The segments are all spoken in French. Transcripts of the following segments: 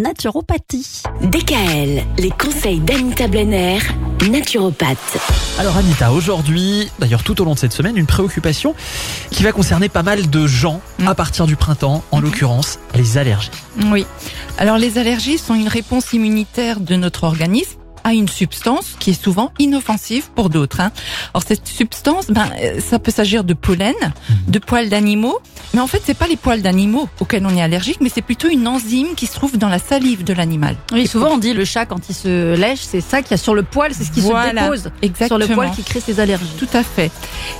naturopathie. DKL, les conseils d'Anita Blenner, naturopathe. Alors Anita, aujourd'hui, d'ailleurs tout au long de cette semaine, une préoccupation qui va concerner pas mal de gens Mm. à partir du printemps, en Mhm. l'occurrence les allergies. Oui. Alors les allergies sont une réponse immunitaire de notre organisme à une substance qui est souvent inoffensive pour d'autres. Hein. Alors cette substance, ben, euh, ça peut s'agir de pollen, de poils d'animaux, mais en fait c'est pas les poils d'animaux auxquels on est allergique, mais c'est plutôt une enzyme qui se trouve dans la salive de l'animal. Oui, souvent on dit le chat quand il se lèche, c'est ça qu'il y a sur le poil, c'est ce qui se dépose Exactement. sur le poil qui crée ses allergies. Tout à fait.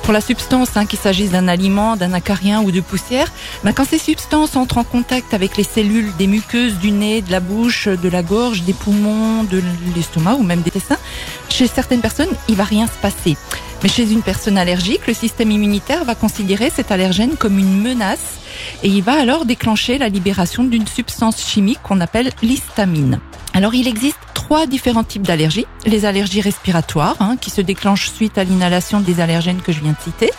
Pour la substance, hein, qu'il s'agisse d'un aliment, d'un acarien ou de poussière, ben, quand ces substances entrent en contact avec les cellules des muqueuses du nez, de la bouche, de la gorge, des poumons, de l'estomac ou même des intestins, chez certaines personnes, il va rien se passer. Mais chez une personne allergique, le système immunitaire va considérer cet allergène comme une menace et il va alors déclencher la libération d'une substance chimique qu'on appelle l'histamine. Alors il existe trois différents types d'allergies. Les allergies respiratoires, hein, qui se déclenchent suite à l'inhalation des allergènes que je viens de citer.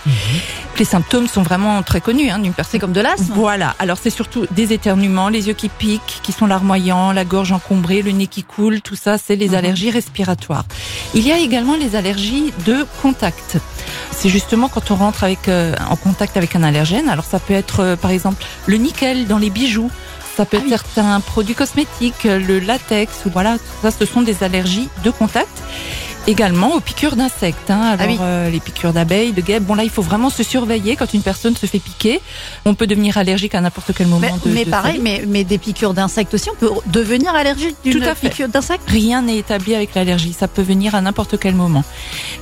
Les symptômes sont vraiment très connus hein, d'une personne. Comme de l'asthme. Voilà, alors c'est surtout des éternuements, les yeux qui piquent, qui sont larmoyants, la gorge encombrée, le nez qui coule, tout ça, c'est les Mhm. allergies respiratoires. Il y a également les allergies de contact. C'est justement quand on rentre avec, euh, en contact avec un allergène. Alors ça peut être euh, par exemple le nickel dans les bijoux. Ça peut être certains produits cosmétiques, le latex, voilà, tout ça, ce sont des allergies de contact. Également aux piqûres d'insectes. Hein. Alors Ah oui. euh, les piqûres d'abeilles, de guêpes. Bon là, il faut vraiment se surveiller quand une personne se fait piquer. On peut devenir allergique à n'importe quel moment Mais, de mais de pareil, sa vie. mais, mais des piqûres d'insectes aussi, on peut devenir allergique d'une Tout à fait. piqûre d'insecte Rien n'est établi avec l'allergie, ça peut venir à n'importe quel moment.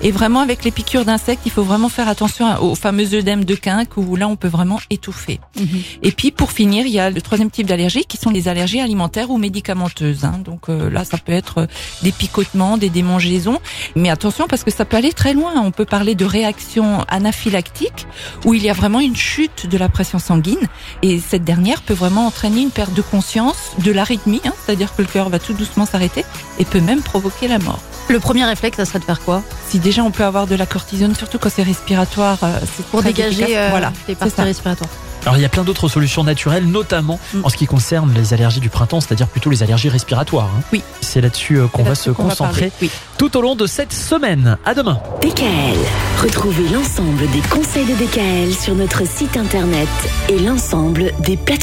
Et vraiment avec les piqûres d'insectes, il faut vraiment faire attention aux fameux œdèmes de quinque où là on peut vraiment étouffer. Et puis pour finir, il y a le troisième type d'allergie qui sont les allergies alimentaires ou médicamenteuses. hein. Donc euh, là, ça peut être des picotements, des démangeaisons. Mais attention parce que ça peut aller très loin. On peut parler de réaction anaphylactique où il y a vraiment une chute de la pression sanguine et cette dernière peut vraiment entraîner une perte de conscience, de l'arythmie, hein, c'est-à-dire que le cœur va tout doucement s'arrêter et peut même provoquer la mort. Le premier réflexe, ça serait de faire quoi? Si déjà on peut avoir de la cortisone, surtout quand c'est respiratoire, euh, c'est Pour dégager efficace. euh, voilà, les parties respiratoires. Alors il y a plein d'autres solutions naturelles, notamment Mm. en ce qui concerne les allergies du printemps, c'est-à-dire plutôt les allergies respiratoires. hein. Oui. C'est là-dessus euh, qu'on va se concentrer. Oui. tout au long de cette semaine. À demain. DKL, retrouvez l'ensemble des conseils de DKL sur notre site internet et l'ensemble des plateformes